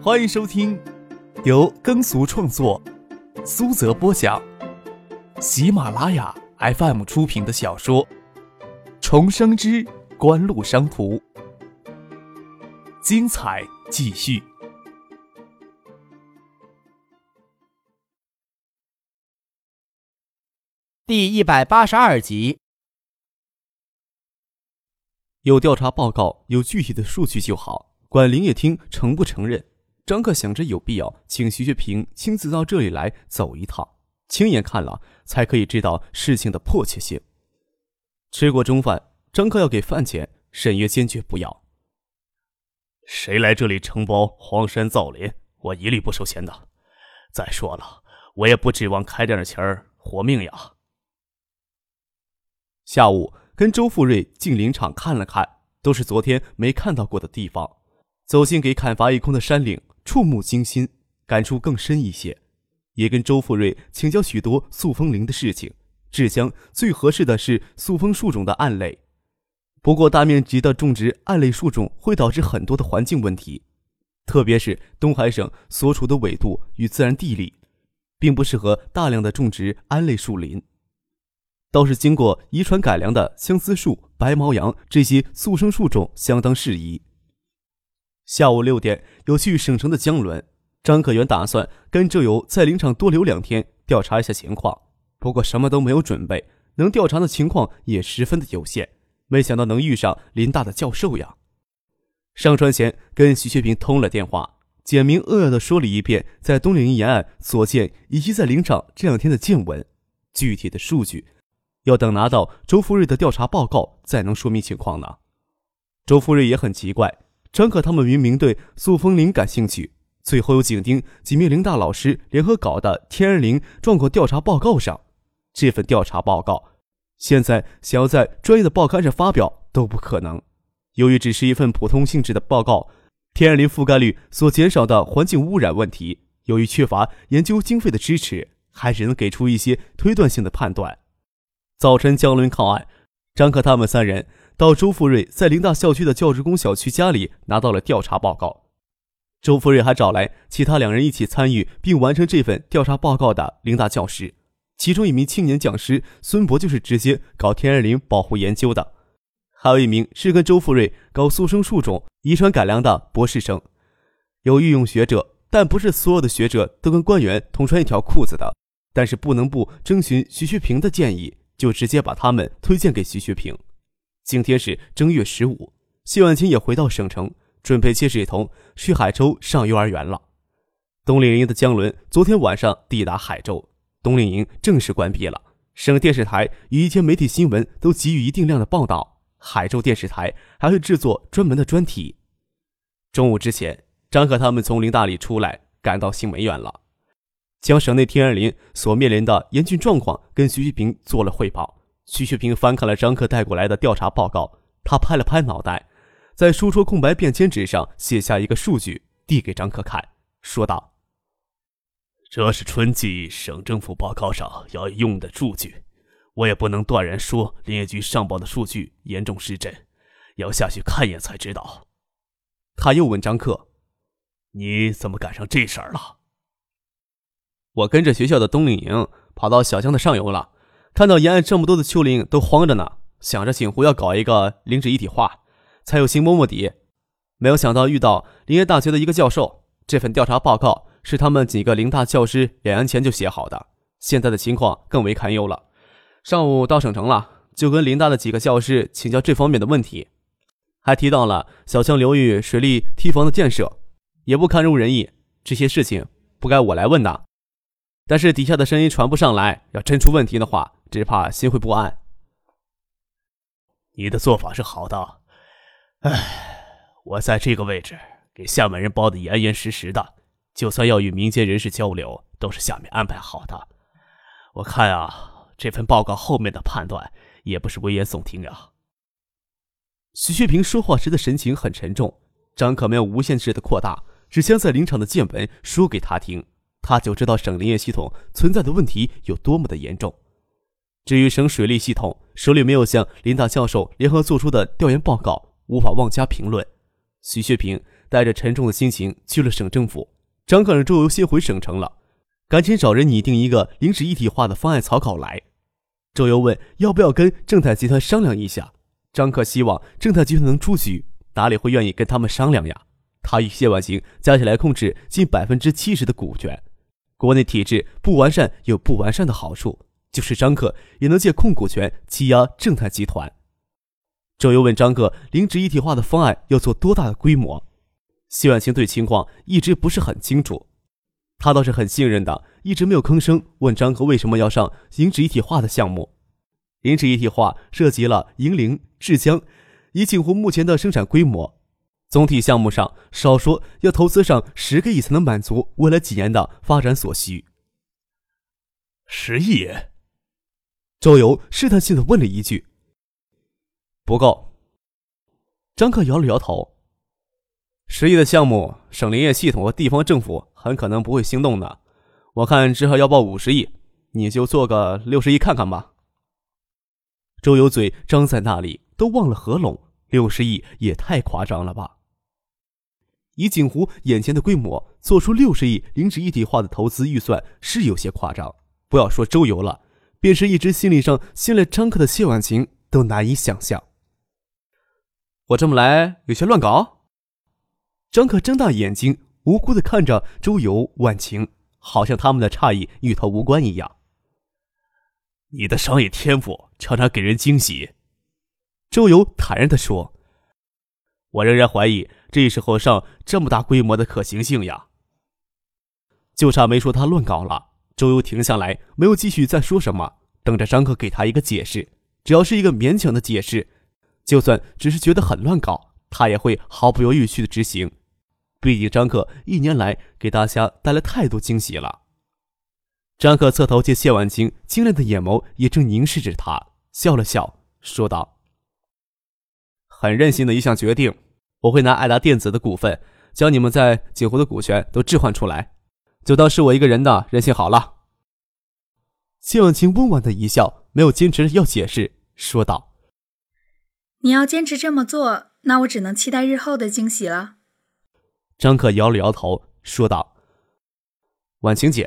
欢迎收听由耕俗创作、苏泽播讲、喜马拉雅 FM 出品的小说《重生之官路商途》，精彩继续，第一百八十二集。有调查报告，有具体的数据就好。管林业厅承不承认？张克想着有必要请徐学平亲自到这里来走一趟，亲眼看了才可以知道事情的迫切性。吃过中饭，张克要给饭钱，沈月坚决不要。谁来这里承包荒山造林，我一律不收钱的。再说了，我也不指望开点钱儿活命呀。下午。跟周富瑞进林场看了看，都是昨天没看到过的地方。走进给砍伐一空的山岭，触目惊心，感触更深一些。也跟周富瑞请教许多塑封林的事情。制香最合适的是塑封树种的胺类，不过大面积的种植胺类树种会导致很多的环境问题，特别是东海省所处的纬度与自然地理，并不适合大量的种植桉类树林。倒是经过遗传改良的相思树、白毛杨这些速生树种相当适宜。下午六点有去省城的江伦，张可元打算跟周游在林场多留两天，调查一下情况。不过什么都没有准备，能调查的情况也十分的有限。没想到能遇上林大的教授呀！上船前跟徐学平通了电话，简明扼要的说了一遍在东岭沿岸所见以及在林场这两天的见闻，具体的数据。要等拿到周福瑞的调查报告，才能说明情况呢。周福瑞也很奇怪，张可他们明明对塑封林感兴趣，最后又紧盯几名林大老师联合搞的天然林状况调查报告上。这份调查报告，现在想要在专业的报刊上发表都不可能。由于只是一份普通性质的报告，天然林覆盖率所减少的环境污染问题，由于缺乏研究经费的支持，还只能给出一些推断性的判断。早晨，江伦靠岸，张克他们三人到周富瑞在林大校区的教职工小区家里拿到了调查报告。周富瑞还找来其他两人一起参与并完成这份调查报告的林大教师，其中一名青年讲师孙博就是直接搞天然林保护研究的，还有一名是跟周富瑞搞速生树种遗传改良的博士生。有御用学者，但不是所有的学者都跟官员同穿一条裤子的，但是不能不征询徐学平的建议。就直接把他们推荐给徐学平。今天是正月十五，谢婉清也回到省城，准备接水童去海州上幼儿园了。冬令营的江伦昨天晚上抵达海州，冬令营正式关闭了。省电视台与一些媒体新闻都给予一定量的报道，海州电视台还会制作专门的专题。中午之前，张可他们从林大里出来，赶到新梅园了。将省内天然林所面临的严峻状况跟徐学平做了汇报。徐学平翻看了张克带过来的调查报告，他拍了拍脑袋，在书桌空白便签纸上写下一个数据，递给张克看，说道：“这是春季省政府报告上要用的数据，我也不能断然说林业局上报的数据严重失真，要下去看一眼才知道。”他又问张克：“你怎么赶上这事儿了？”我跟着学校的冬令营跑到小江的上游了，看到沿岸这么多的丘陵都荒着呢，想着锦湖要搞一个林质一体化，才有心摸摸底。没有想到遇到林业大学的一个教授，这份调查报告是他们几个林大教师两年前就写好的，现在的情况更为堪忧了。上午到省城了，就跟林大的几个教师请教这方面的问题，还提到了小江流域水利堤防的建设，也不堪入人意。这些事情不该我来问的。但是底下的声音传不上来，要真出问题的话，只怕心会不安。你的做法是好的，唉，我在这个位置给厦门人包的严严实实的，就算要与民间人士交流，都是下面安排好的。我看啊，这份报告后面的判断也不是危言耸听啊。徐学平说话时的神情很沉重，张可没有无限制的扩大，只将在林场的见闻说给他听。他就知道省林业系统存在的问题有多么的严重。至于省水利系统，手里没有向林大教授联合做出的调研报告，无法妄加评论。徐学平带着沉重的心情去了省政府。张克让周游先回省城了，赶紧找人拟定一个临时一体化的方案草稿来。周游问要不要跟正泰集团商量一下。张克希望正泰集团能出局，哪里会愿意跟他们商量呀？他与谢婉晴加起来控制近百分之七十的股权，国内体制不完善有不完善的好处，就是张克也能借控股权欺压正泰集团。周游问张克临时一体化的方案要做多大的规模？谢婉清对情况一直不是很清楚，他倒是很信任的，一直没有吭声。问张克为什么要上临时一体化的项目？临时一体化涉及了银陵、制江，以景湖目前的生产规模，总体项目上少说要投资上十个亿才能满足未来几年的发展所需。十亿？周游试探性的问了一句。不够。张克摇了摇头。十亿的项目，省林业系统和地方政府很可能不会心动的。我看只好要报五十亿，你就做个六十亿看看吧。周游嘴张在那里，都忘了合拢。六十亿也太夸张了吧！以锦湖眼前的规模，做出六十亿临时一体化的投资预算是有些夸张。不要说周游了，便是一直心理上信赖张克的谢婉晴都难以想象。我这么来有些乱搞。张克睁大眼睛，无辜的看着周游、婉晴，好像他们的诧异与他无关一样。你的商业天赋常常给人惊喜，周游坦然的说：“我仍然怀疑这时候上这么大规模的可行性呀。”就差没说他乱搞了。周游停下来，没有继续再说什么，等着张克给他一个解释。只要是一个勉强的解释。就算只是觉得很乱搞，他也会毫不犹豫去执行。毕竟张克一年来给大家带来太多惊喜了。张克侧头见谢婉清清亮的眼眸也正凝视着他，笑了笑，说道：“很任性的一项决定，我会拿爱达电子的股份，将你们在锦湖的股权都置换出来，就当是我一个人的任性好了。”谢婉晴温婉的一笑，没有坚持要解释，说道。你要坚持这么做，那我只能期待日后的惊喜了。张可摇了摇头，说道：“婉晴姐，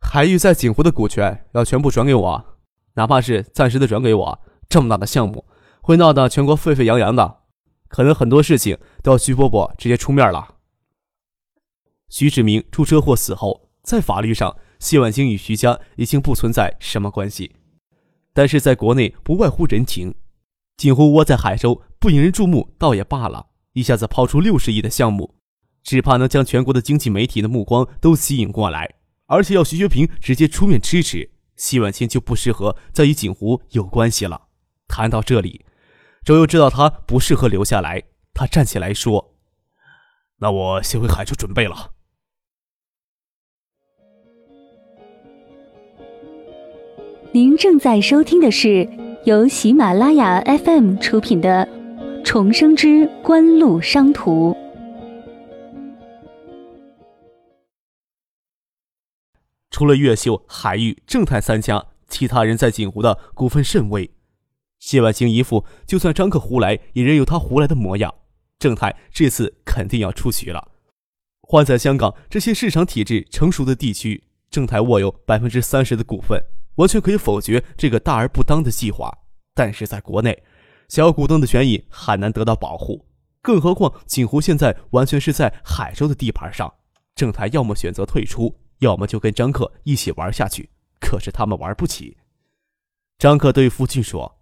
海域在锦湖的股权要全部转给我，哪怕是暂时的转给我，这么大的项目会闹得全国沸沸扬扬的，可能很多事情都要徐伯伯直接出面了。”徐志明出车祸死后，在法律上，谢婉清与徐家已经不存在什么关系，但是在国内不外乎人情。锦湖窝在海州不引人注目，倒也罢了。一下子抛出六十亿的项目，只怕能将全国的经济媒体的目光都吸引过来，而且要徐学平直接出面支持，谢婉清就不适合再与锦湖有关系了。谈到这里，周游知道他不适合留下来，他站起来说：“那我先回海州准备了。”您正在收听的是。由喜马拉雅 FM 出品的《重生之官路商途》，除了越秀、海域、正泰三家，其他人在锦湖的股份甚微。谢婉清一副就算张克胡来，也仍有他胡来的模样。正泰这次肯定要出局了。换在香港这些市场体制成熟的地区，正泰握有百分之三十的股份。完全可以否决这个大而不当的计划，但是在国内，小股东的权益很难得到保护。更何况锦湖现在完全是在海州的地盘上，正泰要么选择退出，要么就跟张克一起玩下去。可是他们玩不起。张克对付俊说：“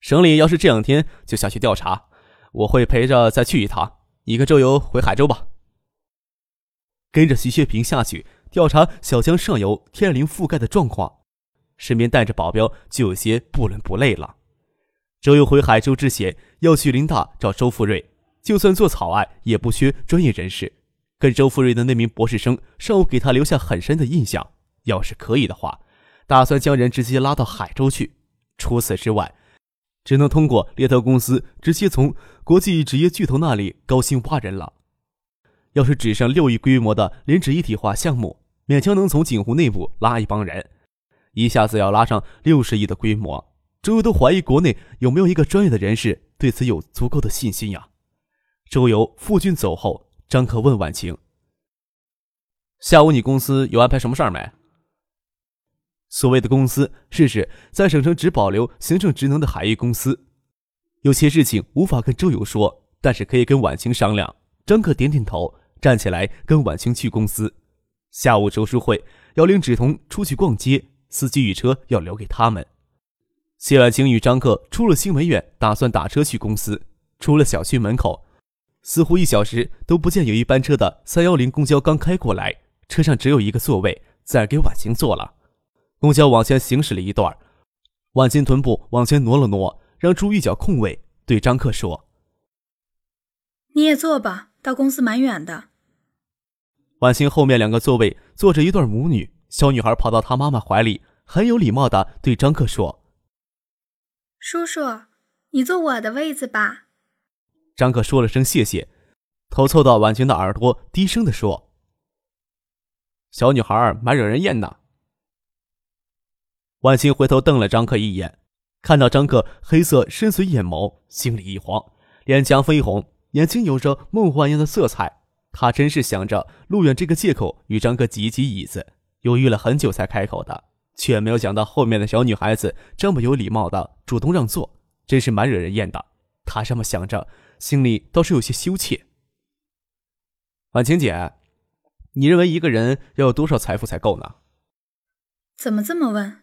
省里要是这两天就下去调查，我会陪着再去一趟。你跟周游回海州吧，跟着徐学平下去。”调查小江上游天然林覆盖的状况，身边带着保镖就有些不伦不类了。周游回海州之前要去林大找周富瑞，就算做草案也不缺专业人士。跟周富瑞的那名博士生上午给他留下很深的印象。要是可以的话，打算将人直接拉到海州去。除此之外，只能通过猎头公司直接从国际职业巨头那里高薪挖人了。要是只剩六亿规模的连指一体化项目，勉强能从锦湖内部拉一帮人，一下子要拉上六十亿的规模，周游都怀疑国内有没有一个专业的人士对此有足够的信心呀。周游、傅俊走后，张克问婉晴：“下午你公司有安排什么事儿没？”所谓的公司是指在省城只保留行政职能的海域公司，有些事情无法跟周游说，但是可以跟婉晴商量。张克点点头，站起来跟婉晴去公司。下午周书会要领芷彤出去逛街，司机与车要留给他们。谢婉晴与张克出了新闻院，打算打车去公司。出了小区门口，似乎一小时都不见有一班车的三幺零公交刚开过来，车上只有一个座位，自然给婉晴坐了。公交往前行驶了一段，婉晴臀部往前挪了挪，让出一角空位，对张克说：“你也坐吧，到公司蛮远的。”婉晴后面两个座位坐着一对母女，小女孩跑到她妈妈怀里，很有礼貌的对张克说：“叔叔，你坐我的位子吧。”张克说了声谢谢，头凑到婉晴的耳朵，低声的说：“小女孩蛮惹人厌的。”婉晴回头瞪了张克一眼，看到张克黑色深邃眼眸，心里一慌，脸颊绯红，眼睛有着梦幻一样的色彩。他真是想着路远这个借口与张克挤一挤椅子，犹豫了很久才开口的，却没有想到后面的小女孩子这么有礼貌的主动让座，真是蛮惹人厌的。他这么想着。心里倒是有些羞怯。婉晴姐，你认为一个人要有多少财富才够呢？怎么这么问？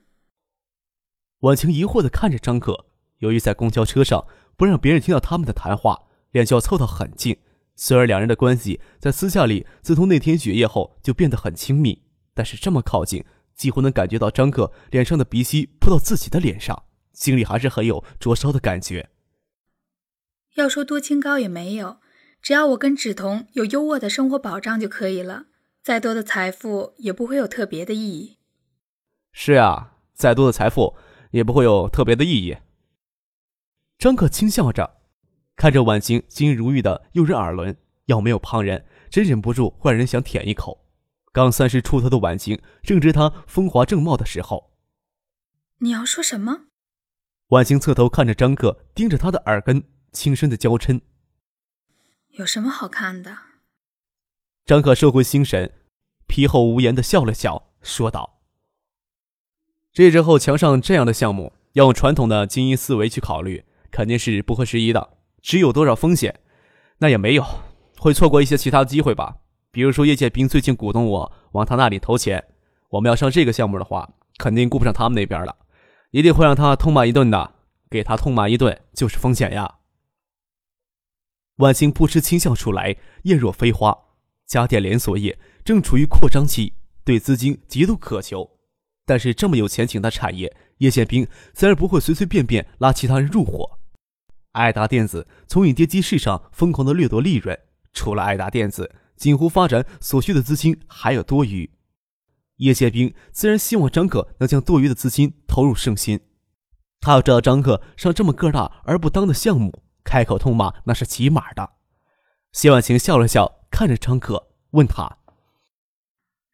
婉晴疑惑的看着张可，由于在公交车上不让别人听到他们的谈话，脸就要凑到很近。虽然两人的关系在私下里自从那天雪夜后就变得很亲密，但是这么靠近，几乎能感觉到张克脸上的鼻息扑到自己的脸上，心里还是很有灼烧的感觉。要说多清高也没有，只要我跟芷彤有优渥的生活保障就可以了。再多的财富也不会有特别的意义。是啊，再多的财富也不会有特别的意义。张克轻笑着，看着婉晴金如玉的诱人耳轮，要没有旁人，真忍不住坏人想舔一口。刚三十出头的婉晴正值她风华正茂的时候。你要说什么？婉晴侧头看着张克，盯着他的耳根。轻声的娇嗔：“有什么好看的？”张克收回心神，皮厚无言的笑了笑，说道：“这之后墙上这样的项目，要用传统的精英思维去考虑，肯定是不合时宜的。只有多少风险，那也没有，会错过一些其他机会吧。比如说叶剑兵最近鼓动我往他那里投钱，我们要上这个项目的话，肯定顾不上他们那边了，一定会让他痛骂一顿的。给他痛骂一顿就是风险呀。”婉晴扑哧轻笑出来，艳若飞花。家电连锁业正处于扩张期，对资金极度渴求。但是这么有前景的产业，叶建兵自然不会随随便便拉其他人入伙。爱达电子从影碟机市场疯狂的掠夺利润，除了爱达电子，锦湖发展所需的资金还有多余。叶剑兵自然希望张可能将多余的资金投入圣心。他要知道张可上这么个大而不当的项目。开口痛骂那是起码的。谢婉晴笑了笑，看着张可，问他：“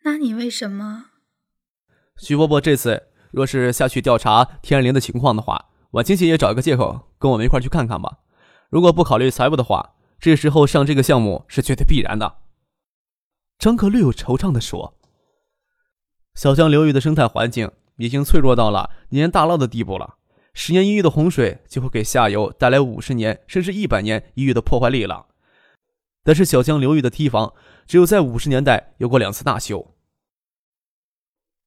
那你为什么？”徐伯伯这次若是下去调查天然林的情况的话，婉晴姐也找一个借口跟我们一块去看看吧。如果不考虑财务的话，这时候上这个项目是绝对必然的。张可略有惆怅的说：“小江流域的生态环境已经脆弱到了年大涝的地步了。”十年一遇的洪水就会给下游带来五十年甚至一百年一遇的破坏力了。但是小江流域的堤防只有在五十年代有过两次大修。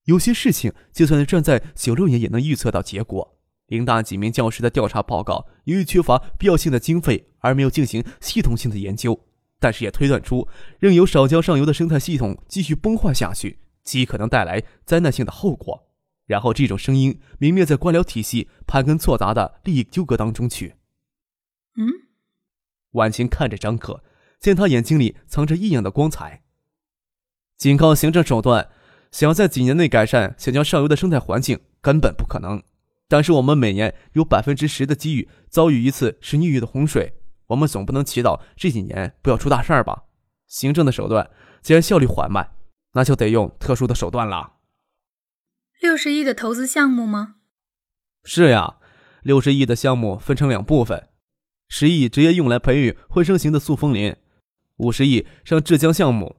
有些事情就算是站在九六年也能预测到结果。林大几名教师的调查报告由于缺乏必要性的经费而没有进行系统性的研究，但是也推断出，任由少江上游的生态系统继续崩坏下去，极可能带来灾难性的后果。然后，这种声音泯灭在官僚体系盘根错杂的利益纠葛当中去。嗯，婉晴看着张可，见他眼睛里藏着异样的光彩。仅靠行政手段，想要在几年内改善小江上游的生态环境，根本不可能。但是，我们每年有百分之十的机遇遭遇一次十年一遇的洪水，我们总不能祈祷这几年不要出大事儿吧？行政的手段既然效率缓慢，那就得用特殊的手段了。六十亿的投资项目吗？是呀，六十亿的项目分成两部分，十亿直接用来培育会生型的塑封林，五十亿上浙江项目，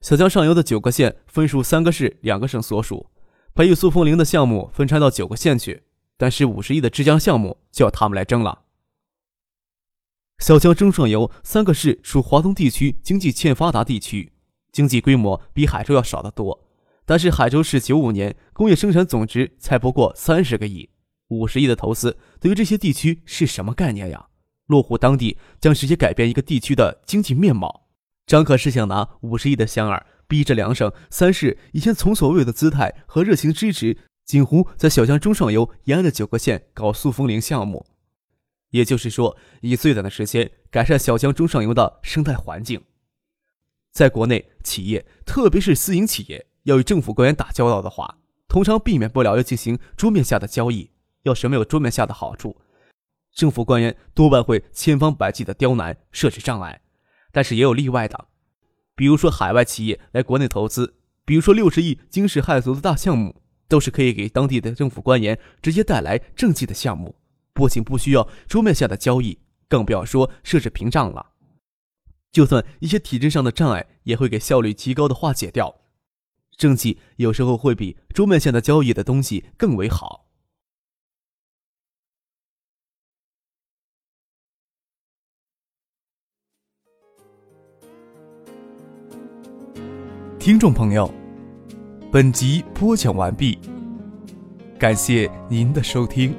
小江上游的九个县分属三个市、两个省所属，培育塑封林的项目分拆到九个县去，但是五十亿的浙江项目就要他们来争了。小江中上游三个市属华东地区经济欠发达地区，经济规模比海州要少得多。但是海州市九五年工业生产总值才不过三十个亿，五十亿的投资对于这些地区是什么概念呀？落户当地将直接改变一个地区的经济面貌。张可是想拿五十亿的香饵，逼着两省三市以前从所未有的姿态和热情支持锦湖在小江中上游沿岸的九个县搞塑封林项目，也就是说，以最短的时间改善小江中上游的生态环境。在国内，企业特别是私营企业。要与政府官员打交道的话，通常避免不了要进行桌面下的交易。要是没有桌面下的好处，政府官员多半会千方百计的刁难、设置障碍。但是也有例外的，比如说海外企业来国内投资，比如说六十亿惊世骇俗的大项目，都是可以给当地的政府官员直接带来政绩的项目，不仅不需要桌面下的交易，更不要说设置屏障了。就算一些体制上的障碍，也会给效率极高的化解掉。政绩有时候会比桌面下的交易的东西更为好。听众朋友，本集播讲完毕，感谢您的收听。